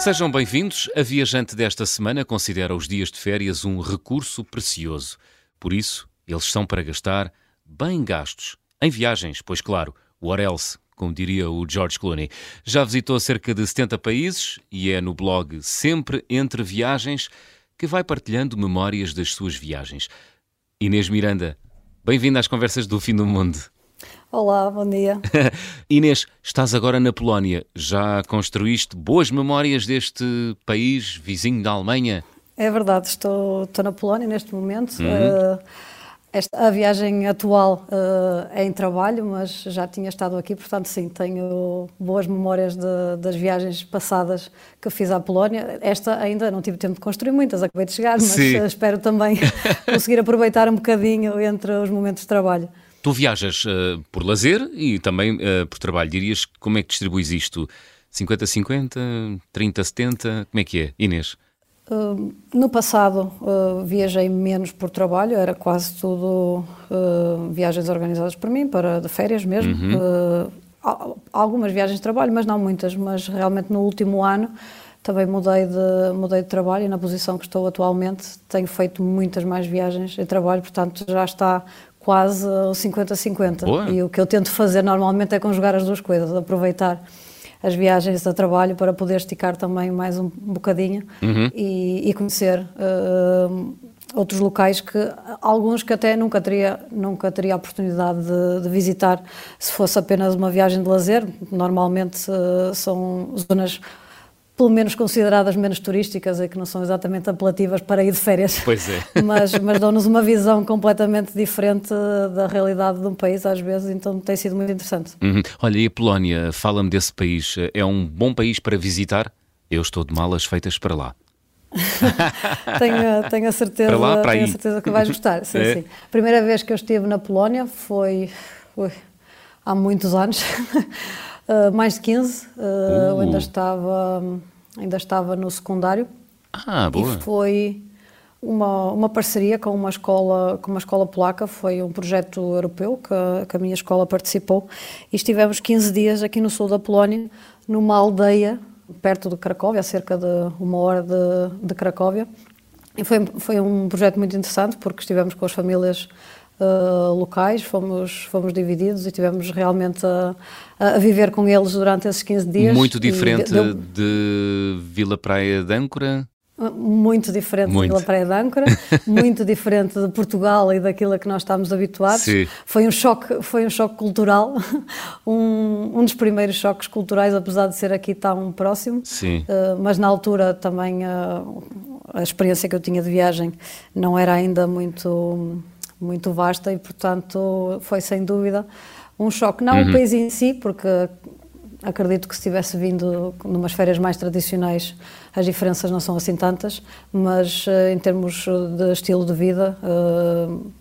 Sejam bem-vindos. A viajante desta semana considera os dias de férias um recurso precioso. Por isso, eles são para gastar bem gastos. Em viagens, pois claro, what else, como diria o George Clooney. Já visitou cerca de 70 países e é no blog Sempre Entre Viagens que vai partilhando memórias das suas viagens. Inês Miranda, bem-vinda às conversas do fim do mundo. Olá, bom dia. Inês, estás agora na Polónia. Já construíste boas memórias deste país vizinho da Alemanha? É verdade, estou, estou na Polónia neste momento. Uhum. Uh, esta, a viagem atual uh, é em trabalho, mas já tinha estado aqui, portanto, sim, tenho boas memórias de, das viagens passadas que fiz à Polónia. Esta ainda não tive tempo de construir muitas, acabei de chegar, mas sim. espero também conseguir aproveitar um bocadinho entre os momentos de trabalho. Tu viajas uh, por lazer e também uh, por trabalho. Dirias como é que distribuis isto? 50-50, 30-70? Como é que é, Inês? Uh, no passado viajei menos por trabalho, era quase tudo viagens organizadas por mim, para de férias mesmo. Uhum. algumas viagens de trabalho, mas não muitas. Mas realmente no último ano também mudei de, mudei de trabalho e na posição que estou atualmente tenho feito muitas mais viagens de trabalho, portanto já está quase 50-50. E o que eu tento fazer normalmente é conjugar as duas coisas, aproveitar as viagens a trabalho para poder esticar também mais um bocadinho uhum. e, e, conhecer uh, outros locais que alguns que até nunca teria nunca teria a oportunidade de, de visitar se fosse apenas uma viagem de lazer normalmente uh, são zonas pelo menos consideradas menos turísticas e que não são exatamente apelativas para ir de férias. Pois é. Mas, mas dão-nos uma visão completamente diferente da realidade de um país, às vezes, então tem sido muito interessante. Uhum. Olha, e a Polónia, fala-me desse país, é um bom país para visitar? Eu estou de malas feitas para lá. tenho, tenho, a certeza, para lá, para tenho a certeza que vais gostar. Sim, é. sim. A primeira vez que eu estive na Polónia foi, foi há muitos anos. Uh, mais de 15, uh, uh. ainda estava ainda estava no secundário. Ah, boa. E foi uma, uma parceria com uma escola com uma escola polaca, foi um projeto europeu que, que a minha escola participou e estivemos 15 dias aqui no sul da Polónia, numa aldeia perto de Cracóvia, a cerca de uma hora de, de Cracóvia. E foi, foi um projeto muito interessante porque estivemos com as famílias uh, locais, fomos, fomos divididos e tivemos realmente a, a, viver com eles durante esses 15 dias. Muito diferente deu, de Vila Praia de Âncora? Muito diferente muito. de Vila Praia de Âncora, muito diferente de Portugal e daquilo a que nós estamos habituados. Sim. Foi um choque, foi um choque cultural, um, um dos primeiros choques culturais, apesar de ser aqui tão próximo. Sim. Uh, mas na altura também uh, a experiência que eu tinha de viagem não era ainda muito muito vasta e, portanto, foi sem dúvida um choque. Não uhum. o país em si, porque acredito que se tivesse vindo numas férias mais tradicionais as diferenças não são assim tantas, mas eh, em termos de estilo de vida, uh,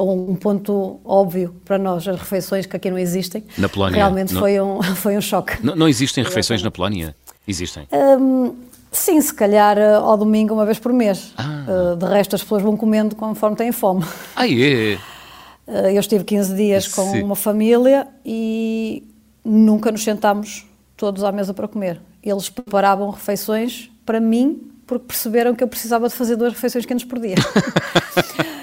um ponto óbvio para nós, as refeições que aqui não existem. Na Polónia? Realmente não, foi, um, foi um choque. Não, não existem refeições na Polónia? Existem? Um, Sim, se calhar eh, ao domingo uma vez por mês. Ah. Uh, de resto as pessoas vão comendo conforme têm fome. Ah, é? Uh, eu estive 15 dias com Sim. uma família e nunca nos sentámos todos à mesa para comer. Eles preparavam refeições para mim porque perceberam que eu precisava de fazer duas refeições quentes por dia.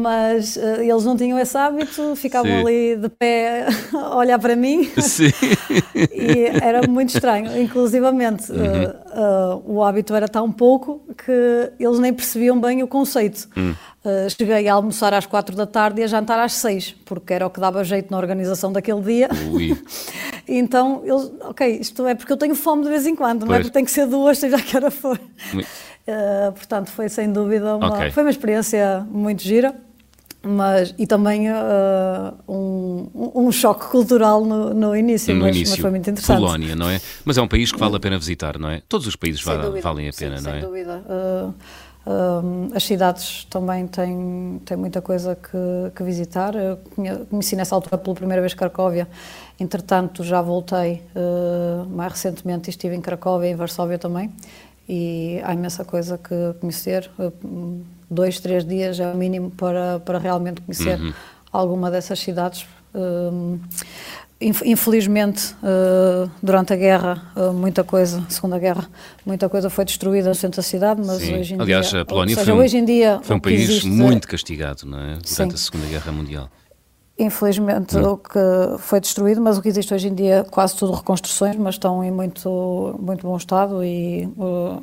mas uh, eles não tinham esse hábito, ficavam Sim. ali de pé a olhar para mim Sim. e era muito estranho. Inclusivamente, uhum. uh, uh, o hábito era tão pouco que eles nem percebiam bem o conceito. Uhum. cheguei a almoçar às quatro da tarde e a jantar às seis, porque era o que dava jeito na organização daquele dia. então, eles, ok, isto é porque eu tenho fome de vez em quando, pois. não é porque tem que ser duas, seja que hora for. Uh, portanto, foi sem dúvida uma, okay. foi uma experiência muito gira mas e também uh, um, um choque cultural no, no início, no mas, início, mas foi muito interessante. Polónia, não é? Mas é um país que vale a pena visitar, não é? Todos os países valem, valem a pena, Sim, não é? Sem dúvida. Uh, uh, as cidades também têm, têm muita coisa que, que visitar. Eu conheci nessa altura pela primeira vez Cracóvia, entretanto já voltei mais recentemente e estive em Cracóvia e em Varsóvia também e há imensa coisa que conhecer. Dois, três dias é o mínimo para, para realmente conhecer uhum. alguma dessas cidades. Um, Infelizmente, uh, durante a guerra, uh, muita coisa, Segunda Guerra, muita coisa foi destruída no centro da cidade, mas Sim. hoje em Aliás, dia... a Polónia seja, foi, um, hoje em dia, foi um país existe, muito castigado, não é? Durante Sim. a Segunda Guerra Mundial. Infelizmente, hum. o que foi destruído, mas o que existe hoje em dia, quase tudo reconstruções, mas estão em muito, muito bom estado e... Uh,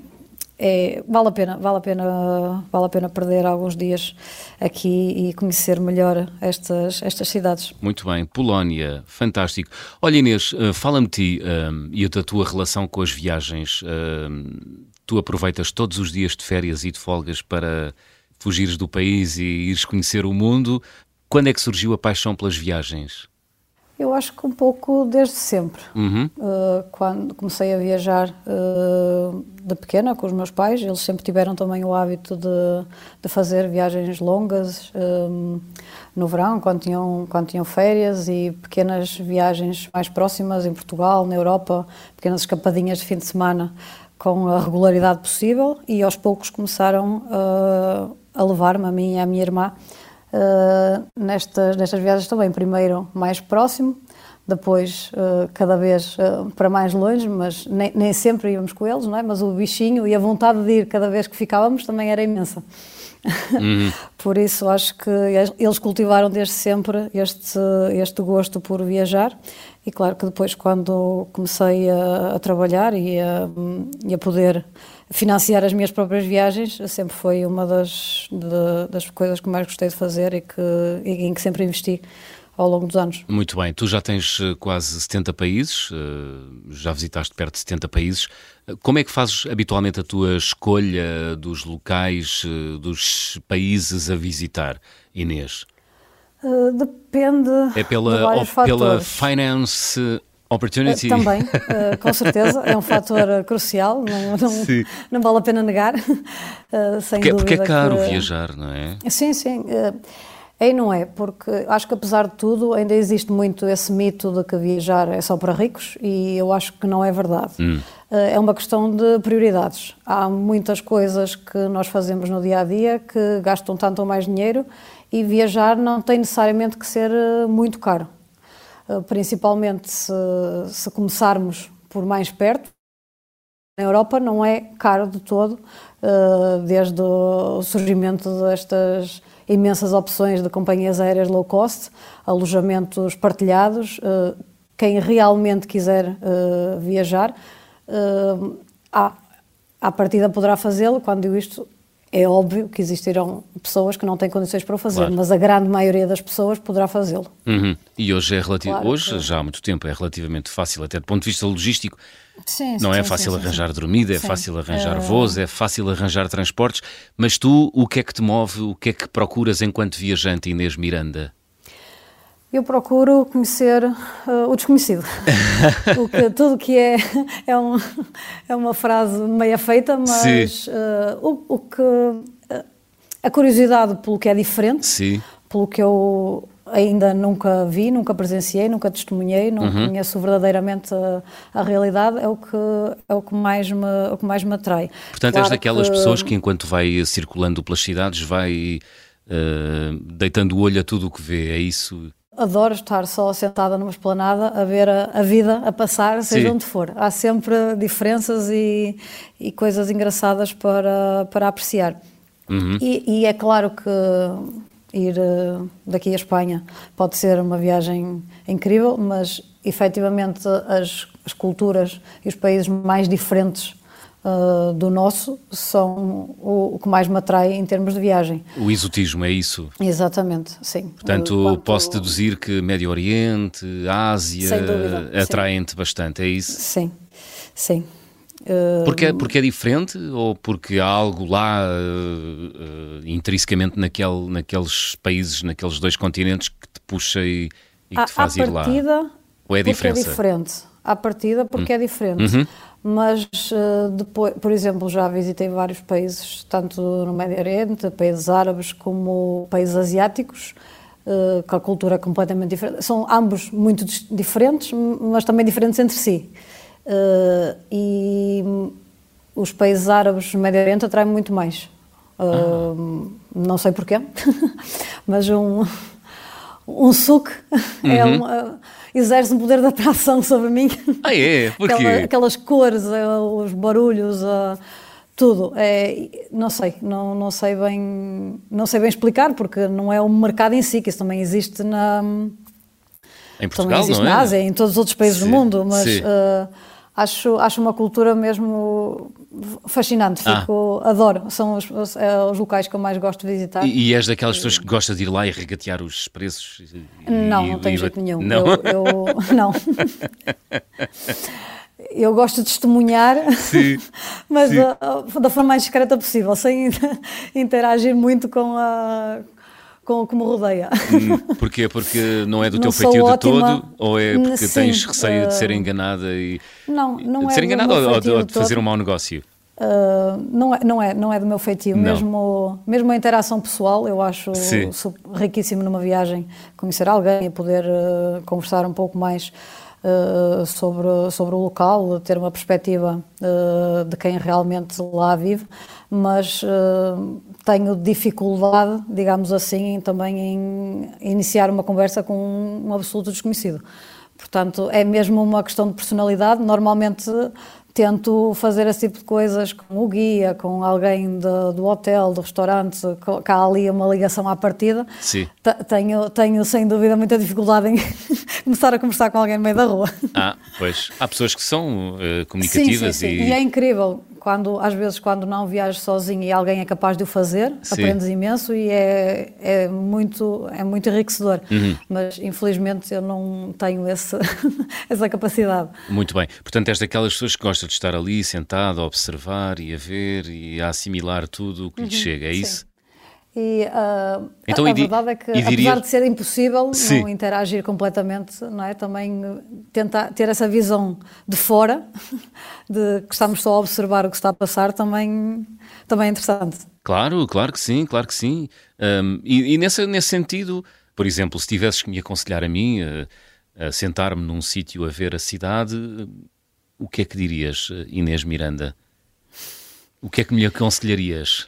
é, vale a pena, vale a pena, vale a pena perder alguns dias aqui e conhecer melhor estas, estas cidades. Muito bem, Polónia, fantástico. Olha Inês, eh, fala-me ti um, e da tua relação com as viagens. Um, tu aproveitas todos os dias de férias e de folgas para fugires do país e ires conhecer o mundo. Quando é que surgiu a paixão pelas viagens? Eu acho que um pouco desde sempre. Uhum. Uh, quando comecei a viajar uh, de pequena com os meus pais, eles sempre tiveram também o hábito de, de fazer viagens longas um, no verão, quando tinham, quando tinham férias, e pequenas viagens mais próximas em Portugal, na Europa, pequenas escapadinhas de fim de semana com a regularidade possível. E aos poucos começaram uh, a levar-me, a mim e a minha irmã, uh, nestas, nestas viagens também. Primeiro mais próximo, depois uh, cada vez uh, para mais longe, mas nem, nem, sempre íamos com eles, não é? Mas o bichinho e a vontade de ir cada vez que ficávamos também era imensa. Uhum. por isso acho que eles cultivaram desde sempre este, este gosto por viajar e claro que depois quando comecei a, a trabalhar e a, e a poder financiar as minhas próprias viagens sempre foi uma das, de, das coisas que mais gostei de fazer e, que, e em que sempre investi ao longo dos anos. Muito bem, tu já tens eh, quase 70 países, eh, já visitaste perto de 70 países. Eh, como é que fazes habitualmente a tua escolha dos locais, dos países a visitar, Inês? depende é pela, de pela finance Opportunity. Uh, também, uh, com certeza, é um fator uh, crucial, não, não, não, vale a pena negar, sem porque, dúvida. Porque é caro que... viajar, não é? Sim, sim. É e não é, porque acho que apesar de tudo ainda existe muito esse mito de que viajar é só para ricos e eu acho que não é verdade. Hum. É uma questão de prioridades. Há muitas coisas que nós fazemos no dia a dia que gastam tanto ou mais dinheiro e viajar não tem necessariamente que ser muito caro. Eh, principalmente se, se começarmos por mais perto. Na Europa não é caro de todo, eh, desde o surgimento destas imensas opções de companhias aéreas low cost, alojamentos partilhados. Eh, quem realmente quiser viajar, à, à partida poderá fazê-lo. Quando digo isto, é óbvio que existirão pessoas que não têm condições para o fazer, claro. mas a grande maioria das pessoas poderá fazê-lo. Uhum. E hoje é relativo, claro hoje que... já há muito tempo é relativamente fácil, até do ponto de vista logístico. Sim, não sim, é fácil sim, arranjar dormida, é fácil arranjar voos, é fácil arranjar transportes, mas tu, o que é que te move, o que é que procuras enquanto viajante, Inês Miranda? Eu procuro conhecer uh, o desconhecido. o que, tudo que é, é, um, é uma frase meia feita, mas uh, o, o, que. Uh, a curiosidade pelo que é diferente, Sim. pelo que eu ainda nunca vi, nunca presenciei, nunca testemunhei, não uhum. conheço verdadeiramente a, a, realidade, é o que é o que mais me o que mais me atrai. Portanto, claro és daquelas que... pessoas que enquanto vai circulando pelas cidades vai uh, deitando o olho a tudo o que vê, é isso adoro estar só sentada numa esplanada a ver a, a vida a passar, seja Sim. onde for. Há sempre diferenças e, e coisas engraçadas para, para apreciar. Uhum. E, e, é claro que ir eh, daqui a Espanha pode ser uma viagem incrível, mas efetivamente as, as culturas e os países mais diferentes uh, do nosso são o, o, que mais me atrai em termos de viagem. O exotismo, é isso? Exatamente, sim. Portanto, Quanto... posso deduzir que Médio Oriente, Ásia, atraem-te bastante, é isso? Sim, sim. Porque, é, porque é diferente ou porque há algo lá uh, uh, intrinsecamente naquele, naqueles países, naqueles dois continentes que te puxa e, e que te faz ir partida, lá? Ou é, é diferença? é diferente. À partida, porque hum. é diferente. Uhum mas uh, depois, por exemplo, já visitei vários países, tanto no Médio Oriente, países árabes como países asiáticos, uh, com a cultura é completamente diferente. São ambos muito diferentes, mas também diferentes entre si. Uh, e os países árabes no Médio Oriente atraem muito mais. Ah. Não sei porquê, mas um, um suco, é uhum. é exerce um poder de atração sobre mim. Ah, é? Porquê? Aquela, aquelas cores, eh, os barulhos, uh, tudo. É, não sei, não, não sei bem, não sei bem explicar, porque não é o mercado em si, que isso também existe na. Em Portugal, também existe não é? na Ásia, em todos os outros países sim, do mundo, mas uh, acho, acho uma cultura mesmo fascinante, ah. fico, ah. adoro, são os, os, é, os, locais que eu mais gosto de visitar. E, e és daquelas pessoas que gosta de ir lá e regatear os preços? E, não, não tenho jeito nenhum. Não? Eu, eu não. eu gosto de testemunhar, sim, mas sim. Da, da, forma mais discreta possível, sem interagir muito com a com o que me rodeia. Hum, porquê? Porque não é do não teu feitio ótima, de todo? Ou é porque sim, tens receio uh, de ser enganada e. Não, não de é. ser enganada ou, ou, de, fazer um mau negócio? Uh, não, é, não, é, não é do meu feitio, mesmo, mesmo a interação pessoal, eu acho riquíssimo numa viagem conhecer alguém e poder uh, conversar um pouco mais uh, sobre, sobre o local, ter uma perspectiva de quem realmente lá vive, mas tenho dificuldade, digamos assim, também em iniciar uma conversa com um absoluto desconhecido. Portanto, é mesmo uma questão de personalidade. Normalmente tento fazer esse tipo de coisas com o guia, com alguém de, do hotel, do restaurante, que há ali uma ligação à partida. Sim. Tenho, tenho, sem dúvida, muita dificuldade em começar a conversar com alguém no meio da rua. Ah, pois. Há pessoas que são uh, comunicativas sim, sim, sim. e... E é incrível quando às vezes quando não viajas sozinho e alguém é capaz de o fazer, Sim. aprendes imenso e é, é muito é muito enriquecedor. Uhum. Mas infelizmente eu não tenho esse, essa capacidade. Muito bem. Portanto, és daquelas pessoas que gosta de estar ali sentado a observar e a ver e a assimilar tudo o que lhe uhum. chega, é Sim. isso? E uh, então, a, a verdade é que, apesar de ser impossível Sim. não interagir completamente, não é? também tentar ter essa visão de fora, de que estamos só a observar o que está a passar, também, também é interessante. Claro, claro que sim, claro que sim. Um, e, e nesse, nesse sentido, por exemplo, se tivesses que me aconselhar a mim a, a sentar-me num sítio a ver a cidade, o que é que dirias, Inês Miranda? O que é que me aconselharias?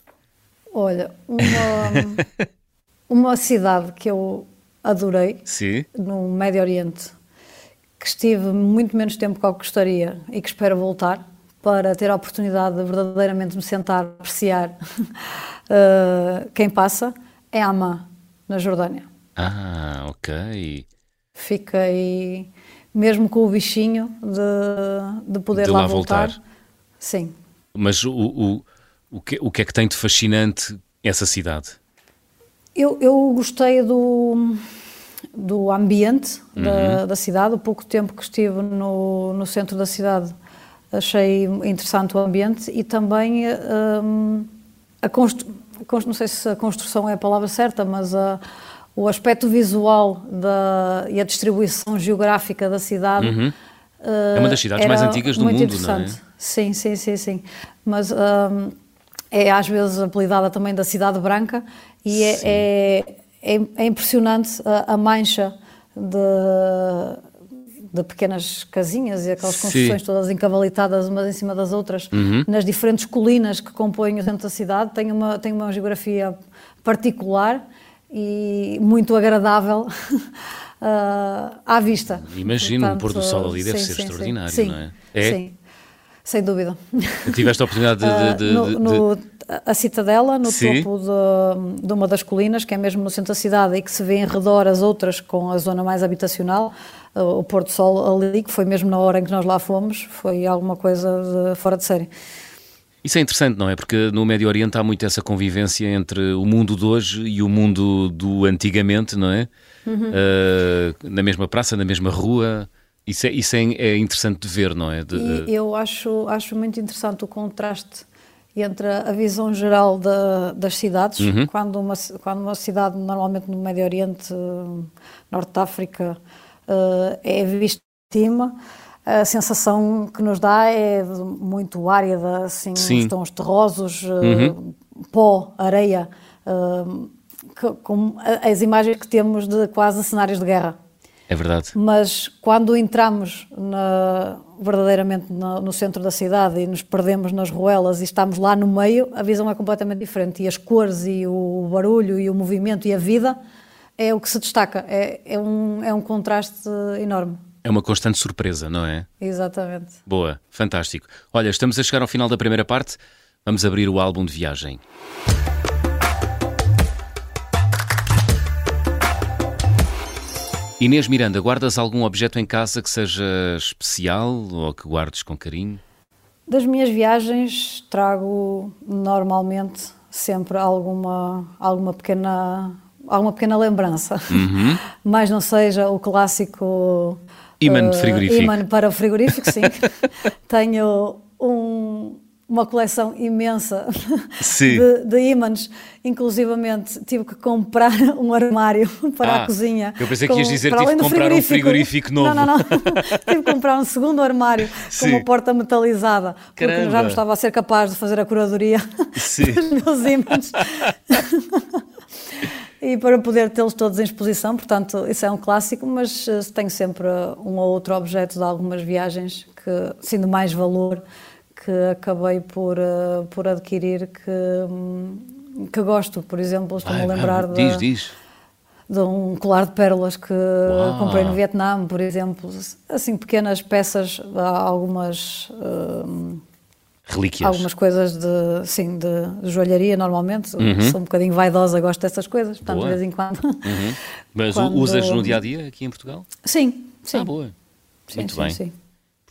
Olha, uma, uma cidade que eu adorei Sim. no Médio Oriente, que estive muito menos tempo que eu gostaria e que espero voltar para ter a oportunidade de verdadeiramente me sentar, apreciar uh, quem passa, é Amman, na Jordânia. Ah, ok. Fiquei mesmo com o bichinho de, de poder de lá, lá voltar. voltar. Sim. Mas o, o o que, o que é que tem de fascinante essa cidade? Eu, eu gostei do, do ambiente uhum. da, da, cidade. O pouco tempo que estive no, no centro da cidade achei interessante o ambiente e também um, a construção. Não sei se a construção é a palavra certa, mas a, o aspecto visual da, e a distribuição geográfica da cidade. Uhum. é uma das cidades mais antigas do mundo, não é? Sim, sim, sim, sim. Mas um, é às vezes apelidada também da Cidade Branca e é, é, é, é, impressionante a, a mancha de, de, pequenas casinhas e aquelas construções Sim. todas encavalitadas umas em cima das outras uhum. nas diferentes colinas que compõem o centro da cidade. Tem uma, tem uma geografia particular e muito agradável uh, à vista. Imagino, Portanto, um pôr do sol ali deve sim, ser sim, extraordinário, não é? é? Sim, sem dúvida. Tiveste a oportunidade de. de, uh, no, no, a Citadela, no Sim. topo de, de, uma das colinas, que é mesmo no centro da cidade e que se vê em redor as outras com a zona mais habitacional, uh, o Porto do Sol ali, que foi mesmo na hora em que nós lá fomos, foi alguma coisa de, fora de série. Isso é interessante, não é? Porque no Médio Oriente há muito essa convivência entre o mundo de hoje e o mundo do antigamente, não é? Uhum. Uh, na mesma praça, na mesma rua. Isso é, isso é, é interessante de ver, não é? De, e eu acho, acho muito interessante o contraste entre a visão geral da, das cidades, uhum. quando, uma, quando uma cidade, normalmente no Médio Oriente, Norte de África, uh, é vista de cima, a sensação que nos dá é muito árida, assim, Sim. tons terrosos, uh, uhum. pó, areia, uh, que, com as imagens que temos de quase cenários de guerra. É verdade. Mas quando entramos na, verdadeiramente no, no, centro da cidade e nos perdemos nas ruelas e estamos lá no meio, a visão é completamente diferente. E as cores e o barulho e o movimento e a vida é o que se destaca, é, é, um, é um contraste enorme. É uma constante surpresa, não é? Exatamente. Boa, fantástico. Olha, estamos a chegar ao final da primeira parte, vamos abrir o álbum de viagem. Inês Miranda, guardas algum objeto em casa que seja especial ou que guardes com carinho? Das minhas viagens trago normalmente sempre alguma, alguma pequena alguma pequena lembrança, uhum. mas não seja o clássico imã uh, frigorífico. Imã para o frigorífico, sim. Tenho uma coleção imensa de, de ímãs, inclusivamente tive que comprar um armário para ah, a cozinha. Eu pensei que ias dizer que tive que comprar um frigorífico novo. Não, não, não. tive que comprar um segundo armário Sim. com uma porta metalizada, porque Caramba. já não estava a ser capaz de fazer a curadoria Sim. dos meus ímãs. e para poder tê-los todos em exposição, portanto, isso é um clássico, mas uh, tenho sempre um ou outro objeto de algumas viagens que, sendo mais valor, que acabei por, uh, por adquirir que, um, que gosto. Por exemplo, estou-me a lembrar vai, diz, de, diz. de um colar de pérolas que Uau. comprei no Vietnã, por exemplo. Assim, pequenas peças, algumas... Uh, relíquias. Algumas coisas de, sim, de joalharia, normalmente. Uhum. Sou um bocadinho vaidosa, gosto dessas coisas, portanto, boa. de vez em quando. Uhum. Mas quando... usas no dia a dia aqui em Portugal? Sim, sim. Ah, boa. Sim, Muito sim, bem. Sim.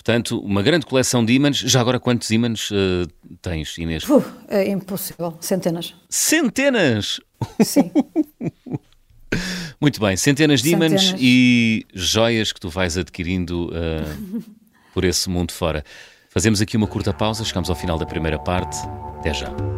Portanto, uma grande coleção de ímãs. Já agora, quantos ímãs uh, tens, Inês? Uh, é impossível. Centenas. Centenas? Sim. Muito bem. Centenas de ímãs e joias que tu vais adquirindo uh, por esse mundo fora. Fazemos aqui uma curta pausa, chegamos ao final da primeira parte. Até já.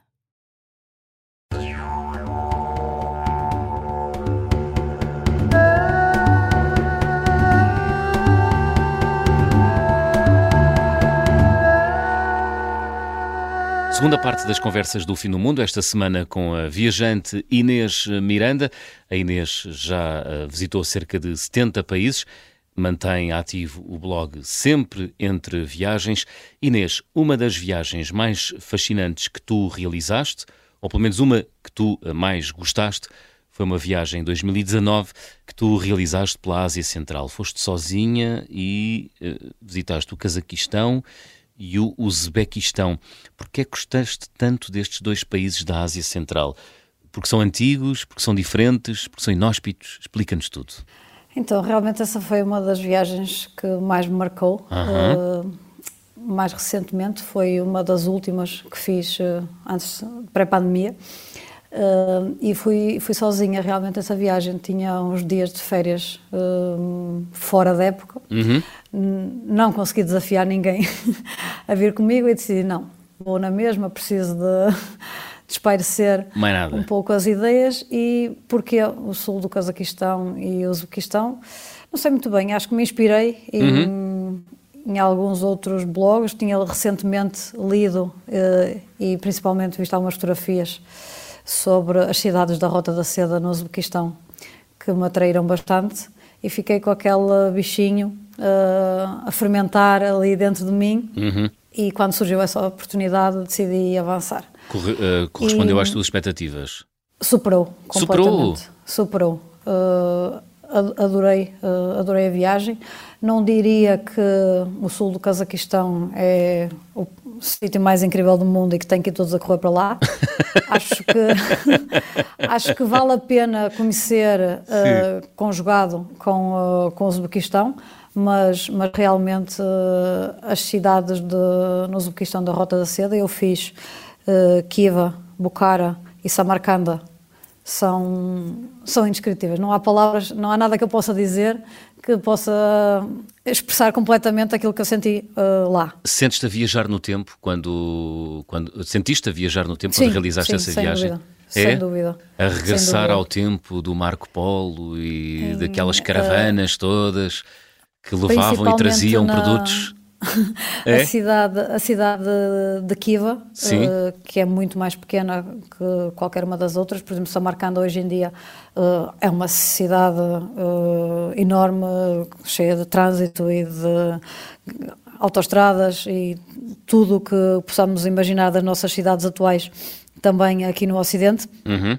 Segunda parte das conversas do Fim do Mundo, esta semana com a viajante Inês Miranda. A Inês já eh, visitou cerca de 70 países mantém ativo o blog Sempre Entre Viagens. Inês, uma das viagens mais fascinantes que tu realizaste, ou pelo menos uma que tu mais gostaste, foi uma viagem em 2019 que tu realizaste pela Ásia Central. Foste sozinha e uh, visitaste o Cazaquistão e o Uzbequistão. Porquê é que gostaste tanto destes dois países da Ásia Central? Porque são antigos, porque são diferentes, porque são inóspitos? Explica-nos tudo. Então, realmente essa foi uma das viagens que mais me marcou. Uhum. Uh, mais recentemente, foi uma das últimas que fiz uh, antes, pré-pandemia. Uh, e fui, fui sozinha realmente essa viagem. Tinha uns dias de férias fora da época. Uhum. Não consegui desafiar ninguém a vir comigo e decidi: não, vou na mesma, preciso de espairecer um pouco as ideias e porque o sul do Cazaquistão e o Uzbequistão, não sei muito bem, acho que me inspirei em, uhum. em alguns outros blogs, tinha recentemente lido eh, e principalmente visto algumas fotografias sobre as cidades da Rota da Seda no Uzbequistão, que me atraíram bastante e fiquei com aquele bichinho uh, a fermentar ali dentro de mim uhum. e quando surgiu essa oportunidade decidi avançar. Corre, uh, correspondeu e às tuas expectativas? Superou, completamente. Superou? Superou. Uh, adorei, adorei a viagem. Não diria que o sul do Cazaquistão é o sítio mais incrível do mundo e que tem que ir todos a correr para lá. acho, que, acho que vale a pena conhecer uh, conjugado com, uh, com o Uzbequistão, mas, mas realmente uh, as cidades de, no Uzbequistão da Rota da Seda eu fiz uh, Kiva, Bukhara e Samarcanda são, são indescritíveis. Não há palavras, não há nada que eu possa dizer que possa expressar completamente aquilo que eu senti uh, lá. Sentes-te a viajar no tempo quando, quando sentiste a viajar no tempo sim, quando realizaste sim, essa sem viagem? Dúvida. É? Sem dúvida. A regressar dúvida. ao tempo do Marco Polo e hum, daquelas caravanas uh, todas que levavam e traziam na... produtos É? A, cidade, a cidade de Kiva, uh, que é muito mais pequena que qualquer uma das outras, por exemplo, Samarcanda hoje em dia uh, é uma cidade uh, enorme, cheia de trânsito e de autoestradas e tudo o que possamos imaginar das nossas cidades atuais também aqui no Ocidente. Uhum.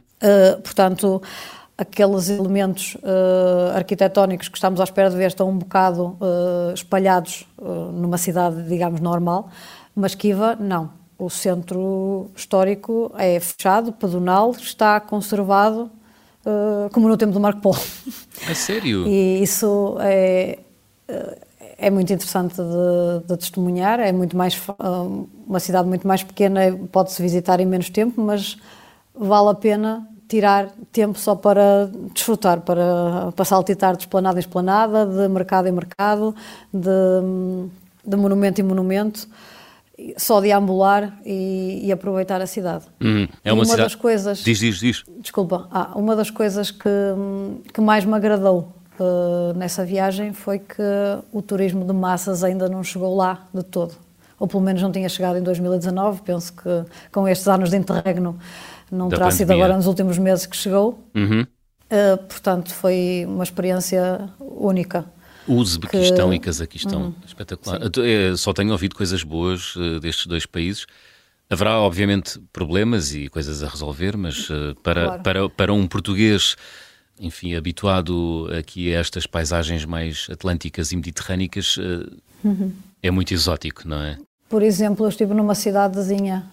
portanto, aqueles elementos uh, arquitetónicos que estamos à espera de ver estão um bocado uh, espalhados uh, numa cidade, digamos, normal, mas Kiva, não. O centro histórico é fechado, pedonal, está conservado, como no tempo do Marco Polo. A sério? E isso é, é muito interessante de, de testemunhar, é muito mais, uma cidade muito mais pequena, pode-se visitar em menos tempo, mas vale a pena tirar tempo só para desfrutar, para, para saltitar de esplanada em esplanada, de mercado em mercado, de, de monumento em monumento, só deambular e, e aproveitar a cidade. Hum, é uma, uma cidade... das coisas. Diz, diz, diz. Desculpa, ah, uma das coisas que, que mais me agradou uh, nessa viagem foi que o turismo de massas ainda não chegou lá de todo. Ou pelo menos não tinha chegado em 2019. Penso que com estes anos de interregno não terá pandemia. sido agora nos últimos meses que chegou. Uhum. Uh, portanto, foi uma experiência única. Uzbequistão que... e Cazaquistão, uhum. espetacular. Sim. Só tenho ouvido coisas boas uh, destes dois países. Haverá, obviamente, problemas e coisas a resolver, mas uh, para, claro. para, para um português, enfim, habituado aqui a estas paisagens mais atlânticas e mediterrânicas, uhum. é muito exótico, não é? Por exemplo, eu estive numa cidadezinha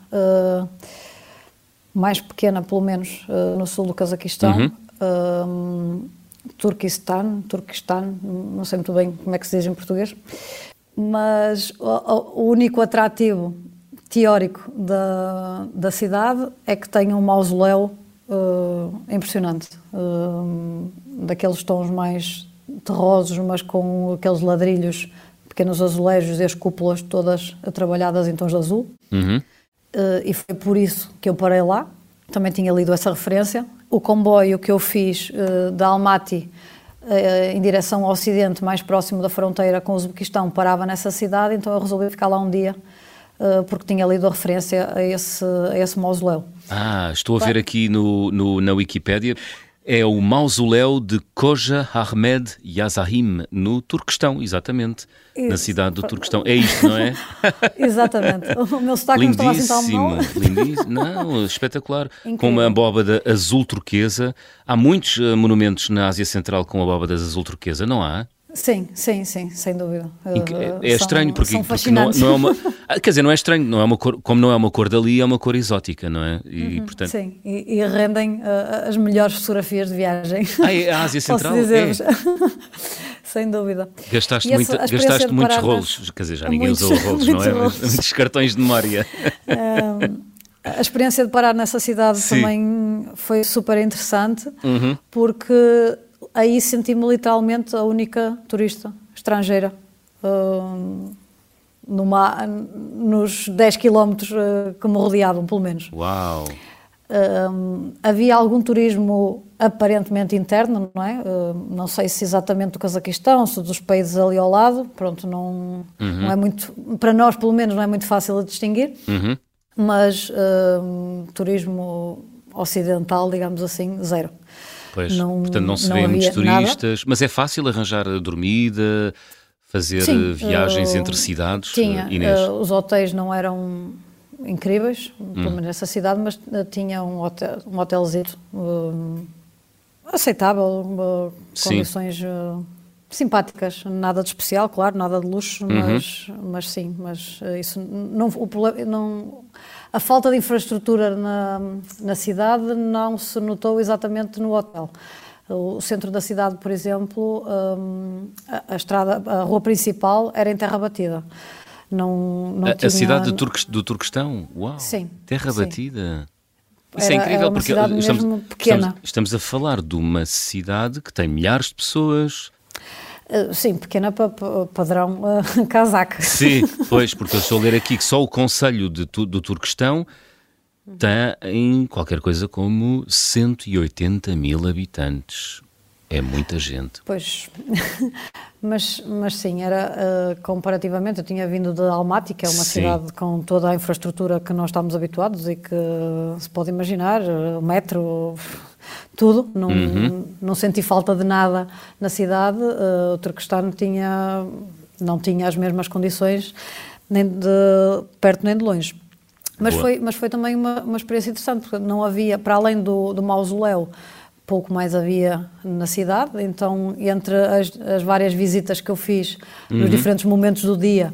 mais pequena, pelo menos, uh, no sul do Cazaquistão. Uhum. Uh, Turquistão, Turquistão, não sei muito bem como é que se diz em português, mas o, o único atrativo teórico da, da cidade é que tem um mausoléu uh, impressionante, uh, daqueles tons mais terrosos, mas com aqueles ladrilhos, pequenos azulejos e as cúpulas todas trabalhadas em tons de azul. Uhum. Uh, e foi por isso que eu parei lá. Também tinha lido essa referência. O comboio que eu fiz uh, da Almaty uh, em direção ao ocidente, mais próximo da fronteira com o Uzbequistão, parava nessa cidade, então eu resolvi ficar lá um dia porque tinha lido a referência a esse, a esse mausoléu. Ah, estou a ver aqui no, no na Wikipédia é o mausoléu de Koja Ahmed Yazahim, no Turquestão, exatamente. Isso. Na cidade do Turquestão. É isto, não é? exatamente. O meu sotaque não estava assim tão mal. Lindíssimo. Não, espetacular. Incrível. Com uma abóbada azul turquesa. Há muitos uh, monumentos na Ásia Central com abóbadas azul turquesa, não há? Sim, sim, sim, sem dúvida. É, é estranho porque, porque não, não, é uma. Ah, quer dizer, não é estranho, não é uma cor, como não é uma cor dali, é uma cor exótica, não é? E, uhum, portanto... Sim, e, e rendem uh, as melhores fotografias de viagem. Ah, é a Ásia Central? É. sem dúvida. Gastaste, muito, gastaste muitos rolos, quer dizer, já ninguém muitos, usou rolos, não é? Rolos. Muitos cartões de memória. Um, a experiência de parar nessa cidade sim. também foi super interessante, uhum. porque aí senti-me literalmente a única turista estrangeira uh, numa, nos 10 quilómetros uh, que me rodeavam, pelo menos. Uau! Uh, havia algum turismo aparentemente interno, não é? Uh, não sei se exatamente do Cazaquistão, se dos países ali ao lado, pronto, não, uhum. não é muito, para nós pelo menos não é muito fácil de distinguir, uhum. mas turismo ocidental, digamos assim, zero. Pois, não, portanto não se vê muitos turistas, nada. mas é fácil arranjar dormida, fazer Sim, viagens uh, entre cidades? Tinha, uh, os hotéis não eram incríveis, hum. pelo menos nessa cidade, mas tinha um, hotel, um hotelzito aceitável, condições uh, simpáticas, nada de especial, claro, nada de luxo, uhum. mas, mas sim, mas uh, isso não, o, não, a falta de infraestrutura na, na cidade não se notou exatamente no hotel. O centro da cidade, por exemplo, um, a, estrada, a rua principal era em terra batida. Não, não a, tinha... a cidade do, do Turquestão? Uau! Sim. Terra sim. batida. Isso é era, é incrível porque estamos, estamos, estamos, a falar de uma cidade que tem milhares de pessoas. Uh, sim, pequena pa, pa, padrão uh, casaca. Sim, pois, porque eu estou a ler aqui que só o Conselho de, do Turquestão tem qualquer coisa como 180 mil habitantes. É muita gente. Pois, mas, mas sim, era uh, comparativamente. Eu tinha vindo de Almaty, que é uma sim. cidade com toda a infraestrutura que nós estamos habituados e que se pode imaginar, o metro, tudo. Não, uhum. não senti falta de nada na cidade. Uh, o Turquestano tinha, não tinha as mesmas condições, nem de perto nem de longe. Mas foi, mas foi também uma, uma experiência interessante, porque não havia, para além do, do mausoléu, pouco mais havia na cidade, então entre as, as várias visitas que eu fiz uhum. nos diferentes momentos do dia,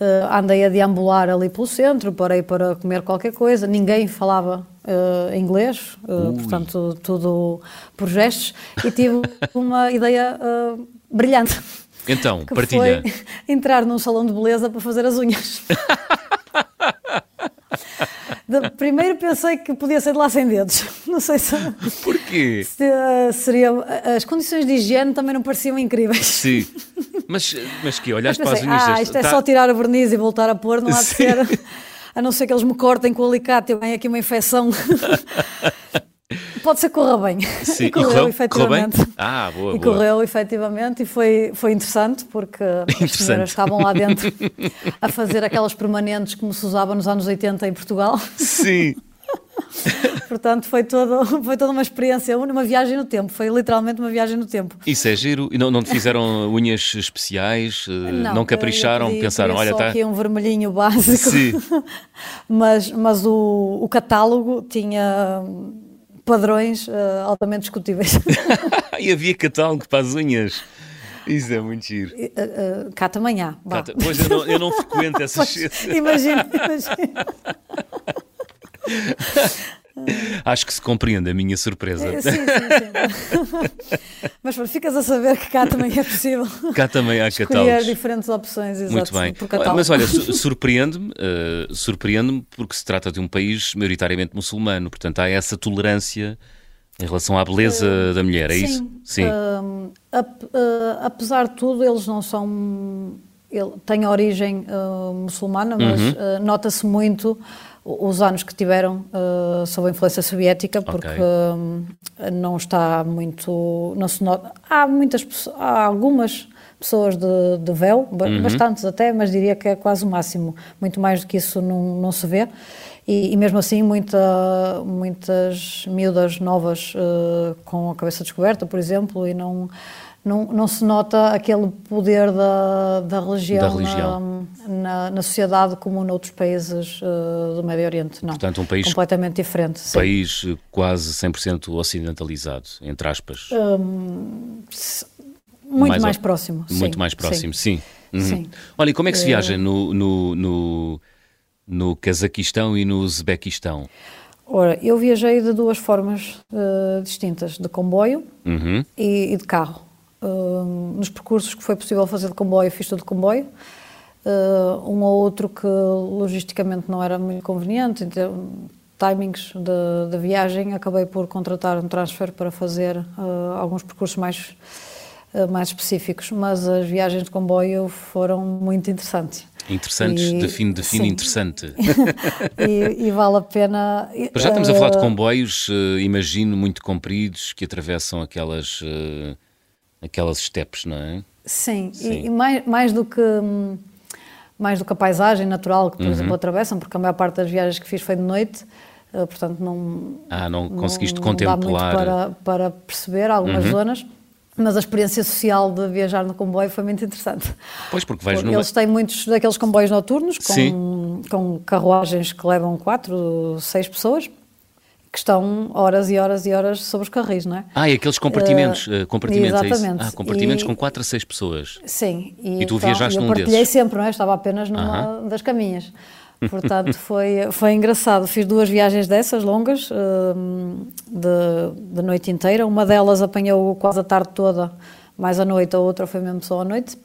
uh, andei a deambular ali pelo centro, parei para comer qualquer coisa, ninguém falava uh, inglês, uh, portanto tudo por gestos, e tive uma ideia brilhante. Então, partilha. Foi entrar num salão de beleza para fazer as unhas. De, primeiro pensei que podia ser de lá sem dedos. Não sei se. Porquê? Se, uh, seria, as condições de higiene também não pareciam incríveis. Sim. Mas, mas que olhaste mas pensei, para as unhas. Ah, isto é tá... só tirar a verniz e voltar a pôr, não há de ser. A não ser que eles me cortem com o alicate, eu venho aqui uma infecção. Pode ser que corra bem. Sim. E correu, e correu efetivamente. Correu ah, boa, e boa. correu, efetivamente, e foi, foi interessante, porque interessante. as senhoras estavam lá dentro a fazer aquelas permanentes como se usava nos anos 80 em Portugal. Sim. Portanto, foi, todo, foi toda uma experiência, uma viagem no tempo, foi literalmente uma viagem no tempo. Isso é giro? E não, não te fizeram unhas especiais? Eh, não, não capricharam? Pedi, pensaram, olha, está. aqui um vermelhinho básico. Sim. mas mas o, o catálogo tinha padrões uh, altamente discutíveis. e havia catálogo para as unhas. Isso é muito giro. Uh, uh, cá também há. Cá, pois eu não, eu não frequento essas Imagina, imagina. Acho que se compreende a minha surpresa. É, sim, sim, sim. Mas ficas a saber que cá também é possível. Cá também há catálogos. diferentes opções, exato, Muito bem. Mas olha, surpreende-me, uh, surpreende-me porque se trata de um país maioritariamente muçulmano, portanto há essa tolerância em relação à beleza uh, da mulher, é sim, isso? Sim. Uh, ap, apesar de tudo, eles não são. Ele tem origem muçulmana, mas uhum. nota-se muito os anos que tiveram uh, sob a influência soviética, porque okay. uh, não está muito. Não se nota, há muitas há algumas pessoas de, de véu, uhum. bastantes até, mas diria que é quase o máximo. Muito mais do que isso não, não se vê. E, e mesmo assim, muita, muitas miúdas novas uh, com a cabeça descoberta, por exemplo, e não não, não se nota aquele poder da, da religião, da religião. Na, na, na, sociedade como noutros países uh, do Médio Oriente. Não. Portanto, um país completamente diferente. Um país sim. quase 100% ocidentalizado, entre aspas. Um, muito mais, mais próximo. Muito sim, mais próximo, sim. sim. Uhum. sim. Olha, e como é que se viaja uh, no, no, no, no Cazaquistão e no Uzbequistão? Ora, eu viajei de duas formas uh, distintas, de comboio uhum. e, e de carro. Uh, nos percursos que foi possível fazer de comboio, fiz tudo de comboio. Uh, um ou outro que logisticamente não era muito conveniente, então, timings da viagem, acabei por contratar um transfer para fazer uh, alguns percursos mais, uh, mais específicos, mas as viagens de comboio foram muito interessantes. Interessantes, e, define, define interessante. e, e, vale a pena. Mas já estamos a falar de comboios, imagino, muito compridos, que atravessam aquelas aquelas steps, não é? Sim, Sim. E, e, mais, mais do que mais do que a paisagem natural que, por uhum. exemplo, atravessam, porque a maior parte das viagens que fiz foi de noite, uh, portanto não... Ah, não conseguiste não, contemplar... Não dá muito para, para perceber algumas uhum. zonas, mas a experiência social de viajar no comboio foi muito interessante. Pois, porque vais numa... Eles têm muitos daqueles comboios noturnos, com, com carruagens que levam quatro, seis pessoas, que estão horas e horas e horas sobre os carris, não é? Ah, e aqueles compartimentos, uh, compartimentos exatamente. É? Ah, compartimentos E- com 4 a 6 pessoas. Sim. E, E tu então, viajaste eu num partilhei desses? sempre, não é? Estava apenas numa das caminhas. Portanto, foi, foi engraçado. Fiz duas viagens dessas longas, hum, de, de noite inteira. Uma delas apanhou quase a tarde toda, mais a noite, a outra foi mesmo só a noite.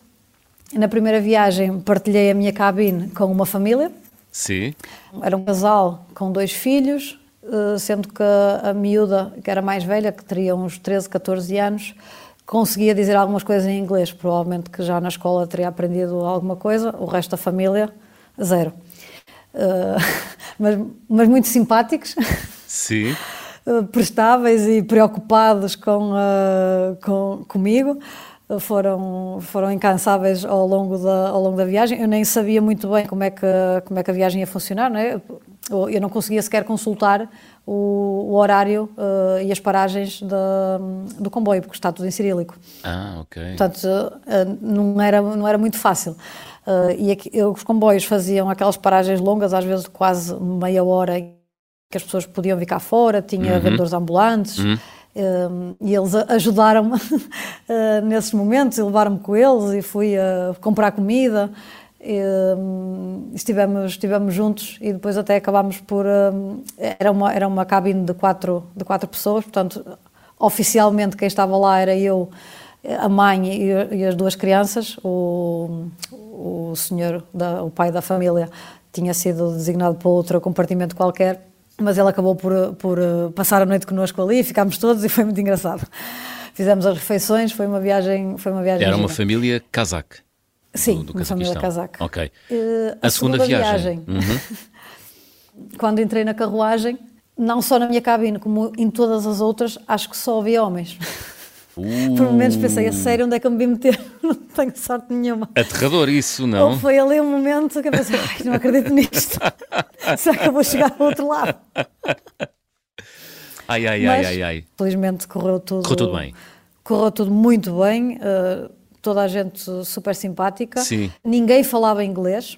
Na primeira viagem partilhei a minha cabine com uma família. Sim. Era um casal com dois filhos, sendo que a miúda, que era mais velha, que teria uns 13, 14 anos, conseguia dizer algumas coisas em inglês. Provavelmente que já na escola teria aprendido alguma coisa, o resto da família, zero. Eh, mas, mas muito simpáticos, Sim. eh, prestáveis e preocupados com, eh, com, comigo. Eh, Foram, foram incansáveis ao longo, da, ao longo da viagem. Eu nem sabia muito bem como é que, como é que a viagem ia funcionar, não é? Eu não conseguia sequer consultar o, o horário eh, e as paragens da- do comboio, porque está tudo em cirílico. Ah, ok. Portanto, eh, não era, não era muito fácil. Eh, E aqui- os comboios faziam aquelas paragens longas, às vezes de quase meia hora, que as pessoas podiam vir cá fora, tinha vendedores ambulantes. eh, e eles ajudaram-me eh, nesses momentos, e levaram-me com eles e fui a comprar comida. Eh, estivemos, estivemos juntos e depois até acabámos por. eh, era, uma, era uma cabine de quatro, de quatro pessoas, portanto, oficialmente quem estava lá era eu, a mãe e, e as duas crianças. O, o senhor, da, o pai da família, tinha sido designado para outro compartimento qualquer, mas ele acabou por, por eh, passar a noite connosco ali, ficámos todos e foi muito engraçado. Fizemos as refeições, foi uma viagem, foi uma viagem Era uma gira. família casaque. Sim, do, do Cazaquistão. casaca. Ok. Eh, a, segunda, viagem. Uhum. Quando entrei na carruagem, não só na minha cabine, como em todas as outras, acho que só havia homens. Por momentos pensei, a sério, onde é que eu me vim meter? Não tenho sorte nenhuma. Aterrador isso, não? Ou foi ali um momento que eu pensei, ai, não acredito nisto. Será que eu vou chegar ao outro lado? Ai, ai, ai, Mas, ai, ai. Felizmente correu tudo. Correu tudo bem. Correu tudo muito bem. eh, toda a gente super simpática. Sim. Ninguém falava inglês.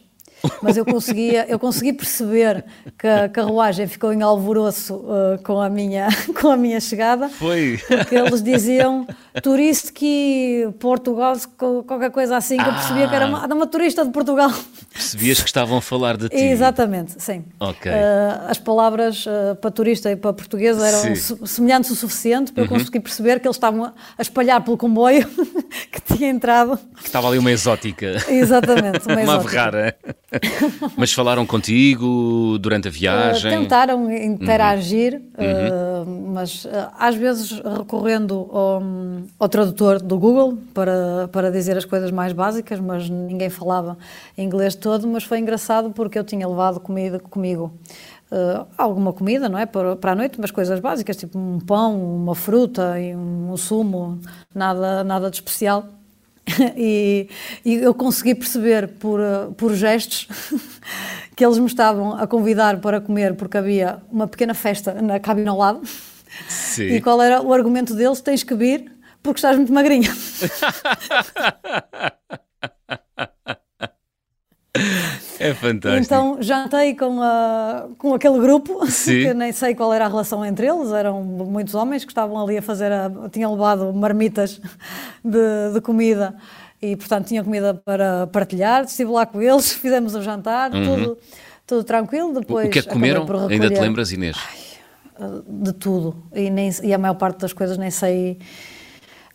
Mas eu conseguia, eu consegui perceber que a carruagem ficou em alvoroço eh, com, a minha, com a minha chegada. Foi. Porque eles diziam Turiski Portugal, co- qualquer coisa assim, que eu percebia que era uma, era uma turista de Portugal. Percebias que estavam a falar de ti. Exatamente, sim. Ok. Eh, as palavras eh, para turista e para português eram Sim. Uhum. semelhantes o suficiente para eu conseguir perceber que eles estavam a, a espalhar pelo comboio que tinha entrado. Que estava ali uma exótica. Exatamente, uma Uma exótica. verrara. Mas falaram contigo durante a Uh, viagem? tentaram interagir, Uhum. uh, mas uh, às vezes recorrendo ao, ao tradutor do Google para, para dizer as coisas mais básicas, mas ninguém falava inglês todo. Mas foi engraçado porque eu tinha levado comida comigo. uh, alguma comida, não é? Para, para a noite, mas coisas básicas, tipo um pão, uma fruta e um sumo, nada, nada de especial. E, e eu consegui perceber por, eh, por gestos que eles me estavam a convidar para comer porque havia uma pequena festa na cabine ao lado. Sim. E qual era o argumento deles? Tens que vir porque estás muito magrinha. É fantástico. Então jantei com, a, com aquele grupo, Sim. que nem sei qual era a relação entre eles, eram muitos homens que estavam ali a fazer, a, tinham levado marmitas de, de comida e, portanto, tinham comida para partilhar. Estive lá com eles, fizemos o jantar, tudo, tudo tranquilo. Uhum. o, Depois o que é que comeram? Ainda te lembras, Inês? De tudo. E, nem, e a maior parte das coisas nem sei.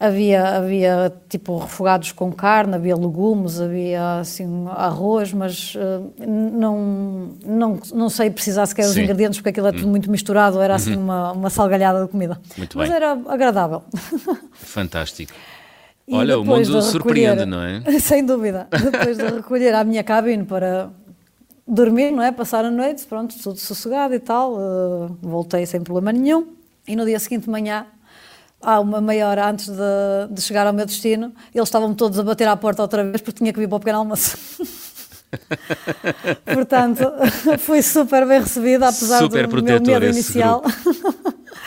Havia, havia tipo refogados com carne, havia legumes, havia assim arroz, mas eh, não, não, não sei precisar sequer dos Sim. Uhum. ingredientes porque aquilo é tudo muito misturado, era assim uma, uma salgalhada de comida. Muito mas bem. era agradável. Fantástico. E Olha, o mundo de surpreende, recolher- não é? Sem dúvida. Depois de recolher a minha cabine para dormir, não é? Passar a noite, pronto, tudo sossegado e tal. eh, voltei sem problema nenhum. E no dia seguinte de manhã, há uma meia hora antes de, de chegar ao meu destino, eles estavam todos a bater à porta outra vez porque tinha que vir para o pequeno almoço. Portanto, fui super bem recebida, apesar Super do meu medo inicial.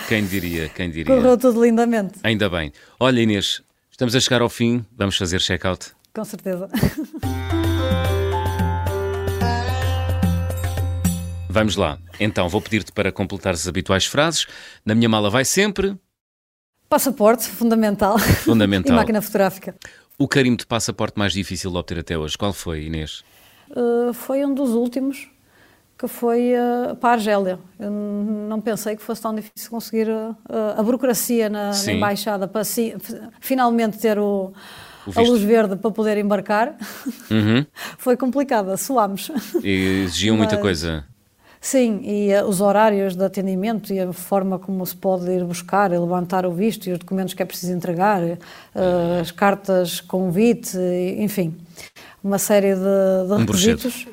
Quem diria, quem diria. Correu tudo lindamente, Ainda bem. Olha, Inês, estamos a chegar ao fim, vamos fazer check-out. com certeza. Vamos lá. Então, vou pedir-te para completar as habituais frases. Na minha mala vai sempre. Passaporte, fundamental. Fundamental. e máquina fotográfica. O carimbo de passaporte mais difícil de obter até hoje, qual foi, Inês? Uh, foi um dos últimos, que foi uh, para a Argélia. Eu não pensei que fosse tão difícil conseguir uh, a burocracia na, na embaixada para si, finalmente ter o, o a luz verde para poder embarcar. Uhum. foi complicada, suámos. E exigiam muita coisa. Sim, e uh, os horários de atendimento e a forma como se pode ir buscar e levantar o visto e os documentos que é preciso entregar, uh, as cartas convite, enfim, uma série de, de um requisitos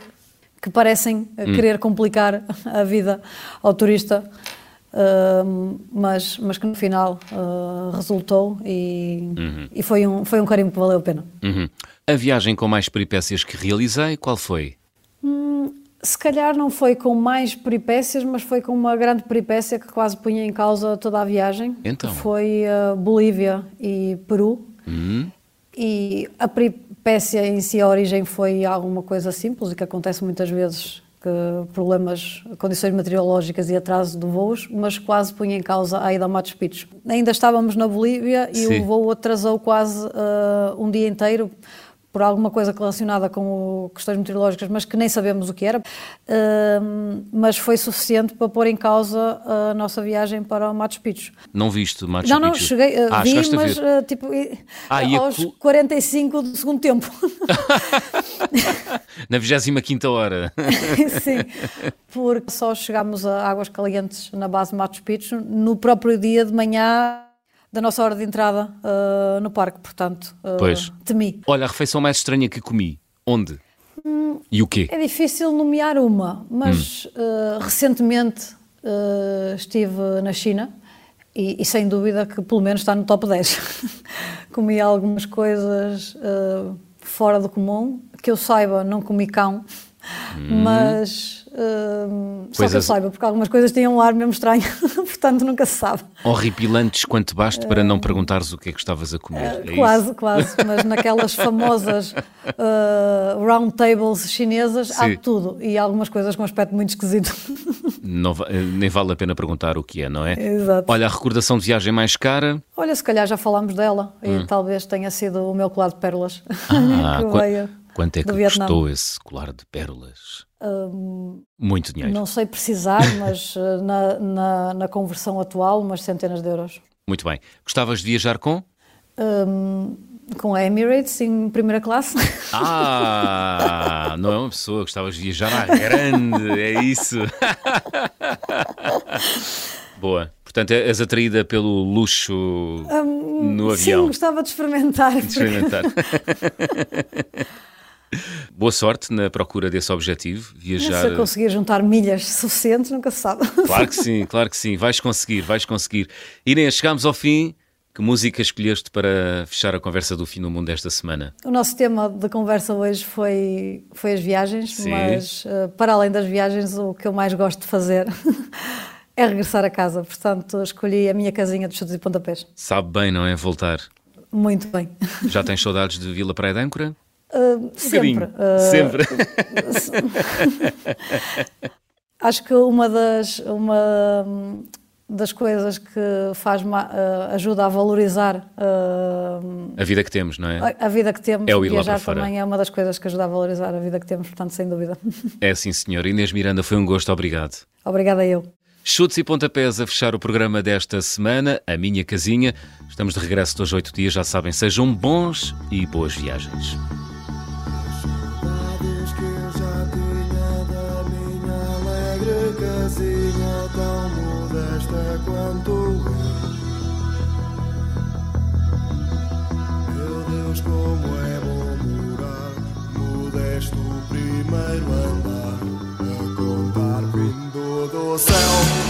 que parecem hum. querer complicar a vida ao turista, uh, mas, mas que no final resultou e, uhum. e, foi, um, foi um carimbo que valeu a pena. Uhum. A viagem com mais peripécias que realizei, qual foi? Se calhar não foi com mais peripécias, mas foi com uma grande peripécia que quase punha em causa toda a viagem. Então? Foi uh, Bolívia e Peru. Uhum. E a peripécia em si, a origem foi alguma coisa simples e que acontece muitas vezes, que problemas, condições meteorológicas e atraso de voos, mas quase punha em causa a ida ao Machu Picchu. Ainda estávamos na Bolívia e Sim. o voo atrasou quase uh, um dia inteiro por alguma coisa relacionada com questões meteorológicas, mas que nem sabemos o que era, uh, mas foi suficiente para pôr em causa a nossa viagem para o Machu Picchu. Não viste Machu Picchu? Não, não, cheguei, uh, ah, vi, mas uh, tipo, ah, aos cu... 45 do segundo tempo. Na 25 hora. Sim, porque só chegámos a Águas Calientes na base de Machu Picchu no próprio dia de manhã da nossa hora de entrada uh, no parque, portanto, uh, pois. temi. Olha, a refeição mais estranha que comi, onde? Hum, e o quê? É difícil nomear uma, mas hum. uh, recentemente estive na China e, e, sem dúvida que pelo menos está no top 10. comi algumas coisas fora do comum, que eu saiba, não comi cão, hum. mas Uh, só que eu saiba, porque algumas coisas têm um ar mesmo estranho, portanto nunca se sabe. Horripilantes quanto baste para não perguntares o que é que estavas a comer. Uh, é quase, isso? quase, mas naquelas famosas uh, round tables chinesas Sim. há tudo e algumas coisas com um aspecto muito esquisito. Não, nem vale a pena perguntar o que é, não é? Exato. Olha, a recordação de viagem mais cara. Olha, se calhar já falámos dela hum. e talvez tenha sido o meu colar de pérolas ah, que veio. Quanto é que custou esse colar de pérolas? Um, Muito dinheiro. Não sei precisar, mas eh, na, na, na, conversão atual, umas centenas de euros. Muito bem. Gostavas de viajar com? Um, com a Emirates em primeira classe. Ah, não é uma pessoa, gostavas de viajar à grande, é isso. Boa. Portanto, és atraída pelo luxo um, no avião. Sim, gostava de experimentar. De experimentar. Boa sorte na procura desse objetivo, viajar. Se eu conseguir juntar milhas suficientes, nunca se sabe. Claro que sim, claro que sim, vais conseguir, vais conseguir. Inês, chegamos ao fim. Que música escolheste para fechar a conversa do fim do mundo desta semana? O nosso tema de conversa hoje foi, foi as viagens, sim. mas uh, para além das viagens, o que eu mais gosto de fazer é regressar a casa. Portanto, escolhi a minha casinha de chutes e pontapés. Sabe bem, não é? Voltar. Muito bem. Já tens saudades de Vila Praia de Âncora? Uh, sempre. Uh, sempre. acho que uma das, uma das coisas que faz uh, ajuda a valorizar a vida que temos, não é? A, a vida que temos. É o ir lá para também é uma das coisas que ajuda a valorizar a vida que temos, portanto, sem dúvida. É sim, senhor. Inês Miranda, foi um gosto. Obrigado. Obrigada eu. Chutes e pontapés a fechar o programa desta semana, a minha casinha. Estamos de regresso dos oito dias, já sabem, sejam bons e boas viagens. Casinha tão modesta quanto eu. Meu Deus, como é bom morar, modesto primeiro andar, a contar vindo do céu.